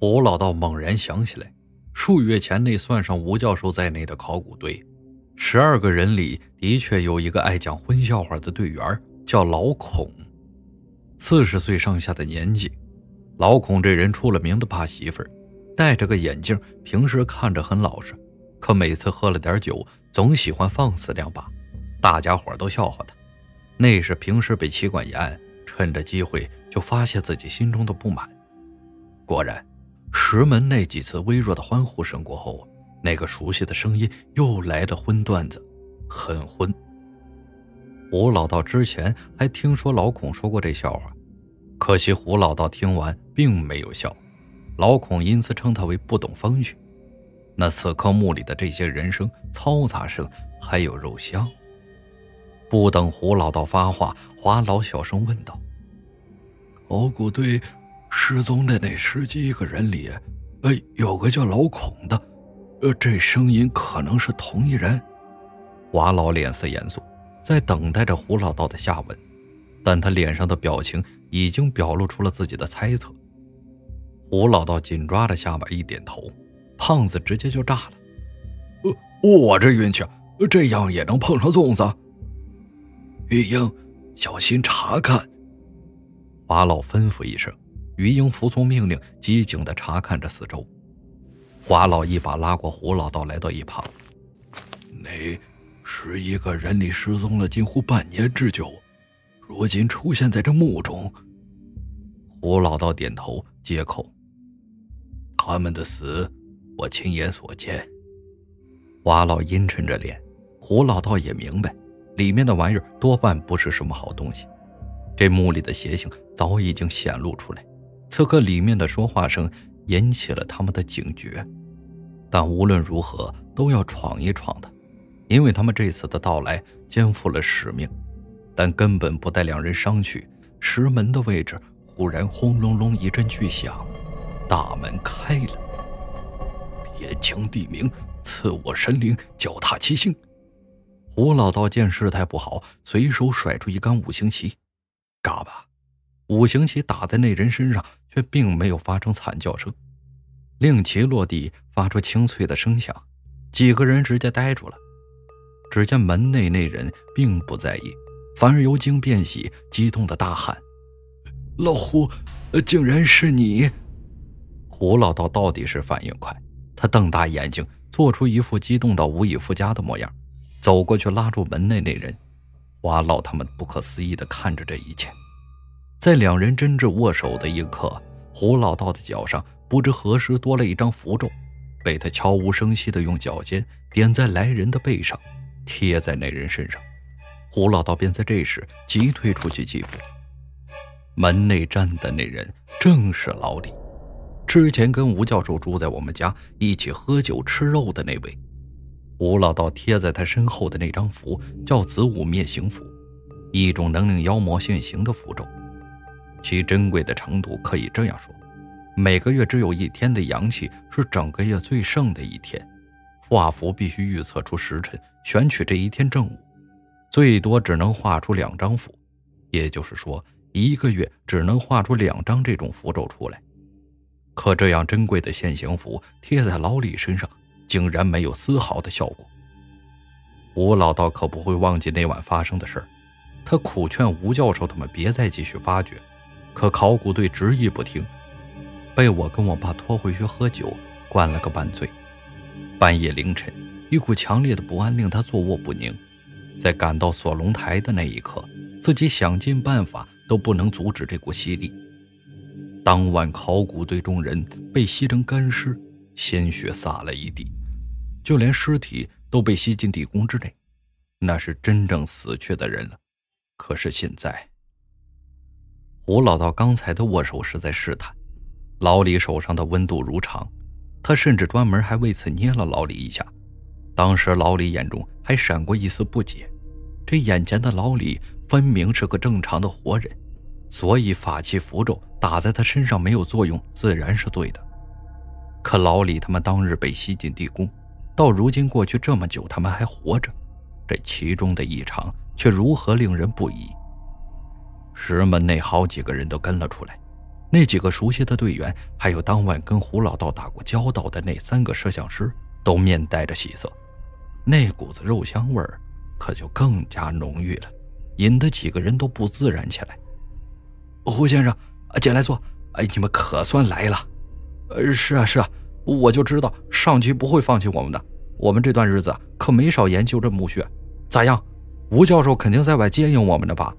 胡老道猛然想起来，数月前那算上吴教授在内的考古队，十二个人里的确有一个爱讲荤笑话的队员，叫老孔，四十岁上下的年纪。老孔这人出了名的怕媳妇儿，戴着个眼镜，平时看着很老实，可每次喝了点酒，总喜欢放肆两把，大家伙都笑话他。那是平时被妻管严，趁着机会就发泄自己心中的不满。果然。石门那几次微弱的欢呼声过后，那个熟悉的声音又来了，荤段子，很荤。胡老道之前还听说老孔说过这笑话，可惜胡老道听完并没有笑，老孔因此称他为不懂风趣。那此刻墓里的这些人声、嘈杂声，还有肉香。不等胡老道发话，华老小声问道：“考古队？”失踪的那十几个人里，呃，有个叫老孔的，呃，这声音可能是同一人。华老脸色严肃，在等待着胡老道的下文，但他脸上的表情已经表露出了自己的猜测。胡老道紧抓着下巴一点头，胖子直接就炸了：“呃，我这运气，这样也能碰上粽子？”玉英，小心查看。华老吩咐一声。于英服从命令，机警地查看着四周。华老一把拉过胡老道，来到一旁。那十一个人里失踪了近乎半年之久，如今出现在这墓中。胡老道点头接口：“他们的死，我亲眼所见。”华老阴沉着脸。胡老道也明白，里面的玩意儿多半不是什么好东西。这墓里的邪性早已经显露出来。此刻，里面的说话声引起了他们的警觉，但无论如何都要闯一闯的，因为他们这次的到来肩负了使命。但根本不待两人商榷，石门的位置忽然轰隆隆一阵巨响，大门开了。天清地明，赐我神灵，脚踏七星。胡老道见事态不好，随手甩出一杆五行旗，嘎巴。五行旗打在那人身上，却并没有发生惨叫声。令旗落地，发出清脆的声响，几个人直接呆住了。只见门内那人并不在意，反而由惊变喜，激动的大喊：“老胡，竟然是你！”胡老道到底是反应快，他瞪大眼睛，做出一副激动到无以复加的模样，走过去拉住门内那人。华老他们不可思议地看着这一切。在两人真挚握手的一刻，胡老道的脚上不知何时多了一张符咒，被他悄无声息地用脚尖点在来人的背上，贴在那人身上。胡老道便在这时急退出去几步。门内站的那人正是老李，之前跟吴教授住在我们家一起喝酒吃肉的那位。胡老道贴在他身后的那张符叫子午灭形符，一种能令妖魔现形的符咒。其珍贵的程度可以这样说：每个月只有一天的阳气是整个月最盛的一天，画符必须预测出时辰，选取这一天正午，最多只能画出两张符，也就是说，一个月只能画出两张这种符咒出来。可这样珍贵的现形符贴在老李身上，竟然没有丝毫的效果。吴老道可不会忘记那晚发生的事儿，他苦劝吴教授他们别再继续发掘。可考古队执意不听，被我跟我爸拖回去喝酒，灌了个半醉。半夜凌晨，一股强烈的不安令他坐卧不宁。在赶到锁龙台的那一刻，自己想尽办法都不能阻止这股吸力。当晚，考古队众人被吸成干尸，鲜血洒了一地，就连尸体都被吸进地宫之内，那是真正死去的人了。可是现在。胡老道刚才的握手是在试探，老李手上的温度如常，他甚至专门还为此捏了老李一下。当时老李眼中还闪过一丝不解，这眼前的老李分明是个正常的活人，所以法器符咒打在他身上没有作用，自然是对的。可老李他们当日被吸进地宫，到如今过去这么久，他们还活着，这其中的异常却如何令人不疑？石门内好几个人都跟了出来，那几个熟悉的队员，还有当晚跟胡老道打过交道的那三个摄像师，都面带着喜色。那股子肉香味儿，可就更加浓郁了，引得几个人都不自然起来。胡先生，进来坐。哎，你们可算来了。呃，是啊，是啊，我就知道上级不会放弃我们的。我们这段日子可没少研究这墓穴。咋样，吴教授肯定在外接应我们呢吧？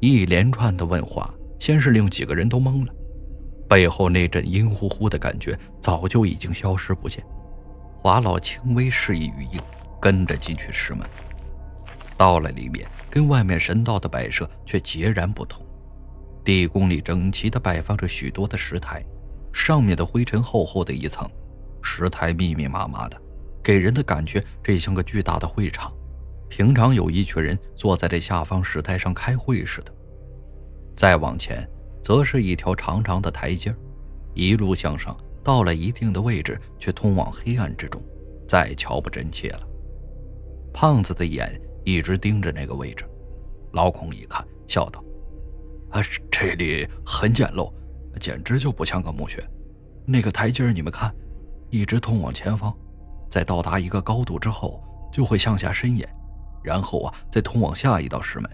一连串的问话。先是令几个人都懵了，背后那阵阴乎乎的感觉早就已经消失不见。华老轻微示意余英，跟着进去石门。到了里面，跟外面神道的摆设却截然不同。地宫里整齐地摆放着许多的石台，上面的灰尘厚厚的一层，石台密密麻麻的，给人的感觉这像个巨大的会场。平常有一群人坐在这下方石台上开会似的。再往前，则是一条长长的台阶一路向上，到了一定的位置，却通往黑暗之中，再瞧不真切了。胖子的眼一直盯着那个位置，老孔一看，笑道：“啊，这里很简陋，简直就不像个墓穴。那个台阶你们看，一直通往前方，在到达一个高度之后，就会向下伸延，然后啊，再通往下一道石门。”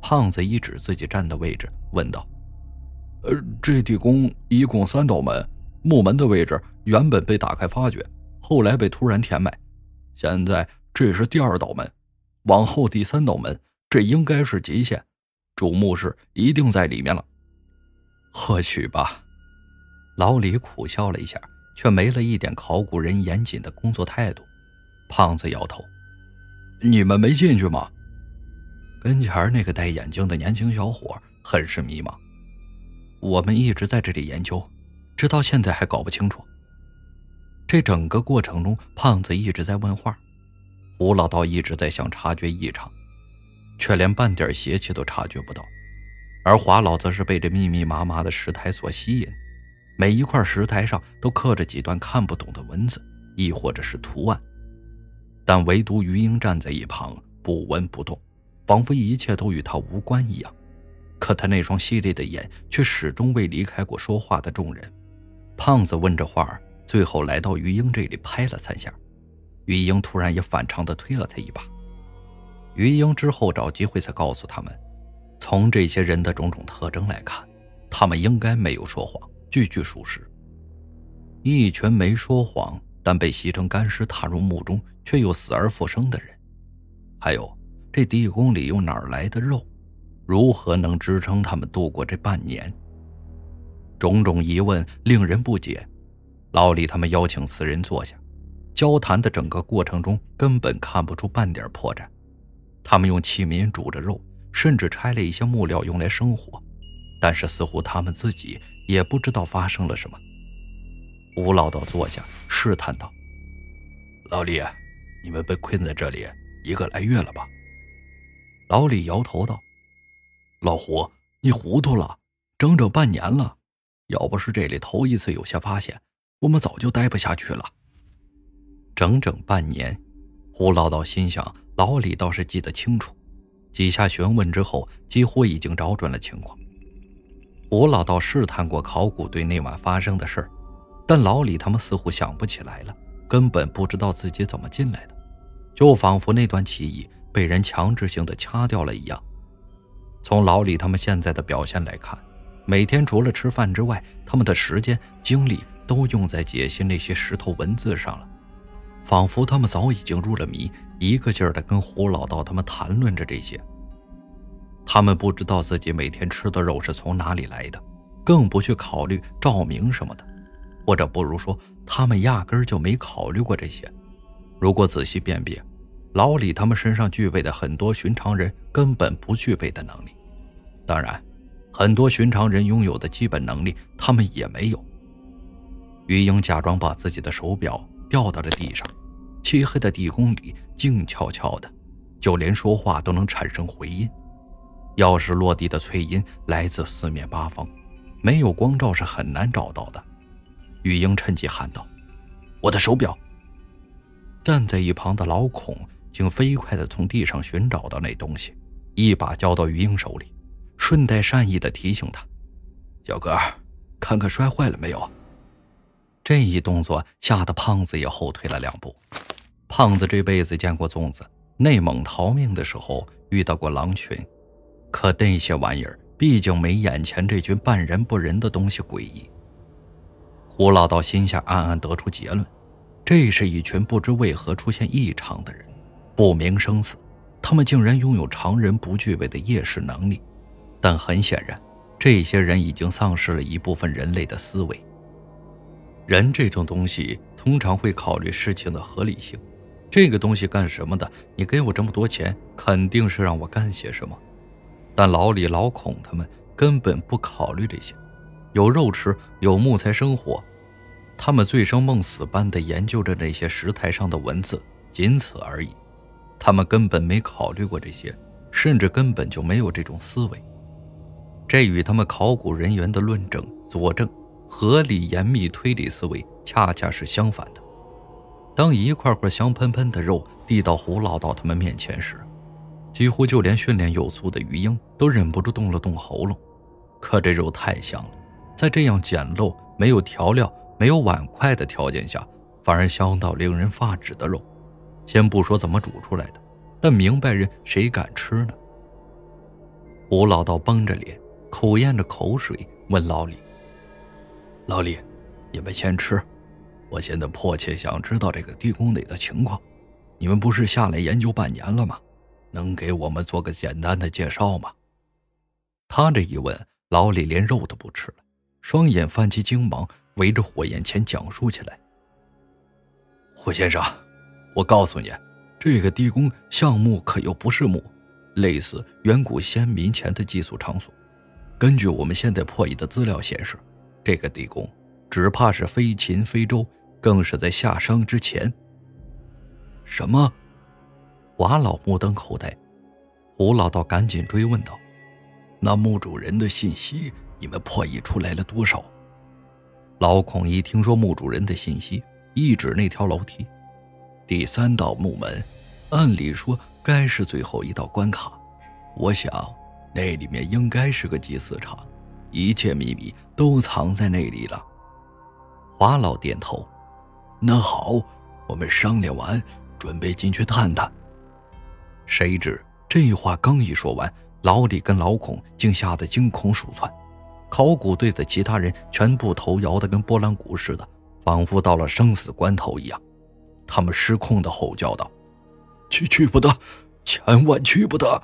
胖子一指自己站的位置，问道：“呃，这地宫一共三道门，木门的位置原本被打开发掘，后来被突然填埋。现在这是第二道门，往后第三道门，这应该是极限，主墓室一定在里面了。或许吧。”老李苦笑了一下，却没了一点考古人严谨的工作态度。胖子摇头：“你们没进去吗？”跟前那个戴眼镜的年轻小伙很是迷茫。我们一直在这里研究，直到现在还搞不清楚。这整个过程中，胖子一直在问话，胡老道一直在想察觉异常，却连半点邪气都察觉不到。而华老则是被这密密麻麻的石台所吸引，每一块石台上都刻着几段看不懂的文字，亦或者是图案，但唯独于英站在一旁不闻不动。仿佛一切都与他无关一样，可他那双犀利的眼却始终未离开过说话的众人。胖子问着话，最后来到于英这里拍了三下，于英突然也反常的推了他一把。于英之后找机会才告诉他们，从这些人的种种特征来看，他们应该没有说谎，句句属实。一群没说谎但被吸成干尸踏入墓中却又死而复生的人，还有。这地宫里又哪来的肉？如何能支撑他们度过这半年？种种疑问令人不解。老李他们邀请四人坐下，交谈的整个过程中根本看不出半点破绽。他们用器皿煮着肉，甚至拆了一些木料用来生火，但是似乎他们自己也不知道发生了什么。吴老道坐下，试探道：“老李，你们被困在这里一个来月了吧？”老李摇头道：“老胡，你糊涂了，整整半年了。要不是这里头一次有些发现，我们早就待不下去了。整整半年。”胡老道心想，老李倒是记得清楚。几下询问之后，几乎已经找准了情况。胡老道试探过考古队那晚发生的事儿，但老李他们似乎想不起来了，根本不知道自己怎么进来的，就仿佛那段记忆。被人强制性的掐掉了一样。从老李他们现在的表现来看，每天除了吃饭之外，他们的时间精力都用在解析那些石头文字上了，仿佛他们早已经入了迷，一个劲儿的跟胡老道他们谈论着这些。他们不知道自己每天吃的肉是从哪里来的，更不去考虑照明什么的，或者不如说，他们压根儿就没考虑过这些。如果仔细辨别。老李他们身上具备的很多寻常人根本不具备的能力，当然，很多寻常人拥有的基本能力他们也没有。于英假装把自己的手表掉到了地上，漆黑的地宫里静悄悄的，就连说话都能产生回音。钥匙落地的脆音来自四面八方，没有光照是很难找到的。玉英趁机喊道：“我的手表！”站在一旁的老孔。竟飞快地从地上寻找到那东西，一把交到于英手里，顺带善意地提醒他：“小哥，看看摔坏了没有？这一动作吓得胖子也后退了两步。胖子这辈子见过粽子，内蒙逃命的时候遇到过狼群，可那些玩意儿毕竟没眼前这群半人不人的东西诡异。胡老道心下暗暗得出结论：这是一群不知为何出现异常的人，不明生死。他们竟然拥有常人不具备的夜视能力，但很显然，这些人已经丧失了一部分人类的思维。人这种东西通常会考虑事情的合理性，这个东西干什么的？你给我这么多钱，肯定是让我干些什么。但老李、老孔他们根本不考虑这些，有肉吃，有木材生火，他们醉生梦死般的研究着那些石台上的文字，仅此而已。他们根本没考虑过这些，甚至根本就没有这种思维。这与他们考古人员的论证、佐证、合理严密推理思维恰恰是相反的。当一块块香喷喷的肉递到胡老道他们面前时，几乎就连训练有素的鱼鹰都忍不住动了动喉咙。可这肉太香了，在这样简陋、没有调料、没有碗筷的条件下，反而香到令人发指的肉。先不说怎么煮出来的，但明白人谁敢吃呢？胡老道绷着脸，口咽着口水，问老李：“老李，你们先吃，我现在迫切想知道这个地宫里的情况。你们不是下来研究半年了吗？能给我们做个简单的介绍吗？”他这一问，老李连肉都不吃了，双眼泛起精芒，围着火焰前讲述起来：“胡先生。”我告诉你，这个地宫像墓，可又不是墓，类似远古先民前的寄宿场所。根据我们现在破译的资料显示，这个地宫只怕是非秦非周，更是在夏商之前。什么？瓦老目瞪口呆，胡老道赶紧追问道：“那墓主人的信息，你们破译出来了多少？”老孔一听说墓主人的信息，一指那条楼梯。第三道木门，按理说该是最后一道关卡。我想，那里面应该是个祭祀场，一切秘密都藏在那里了。华老点头。那好，我们商量完，准备进去探探。谁知这话刚一说完，老李跟老孔竟吓得惊恐鼠窜，考古队的其他人全部头摇得跟拨浪鼓似的，仿佛到了生死关头一样。他们失控的吼叫道：“去去不得，千万去不得！”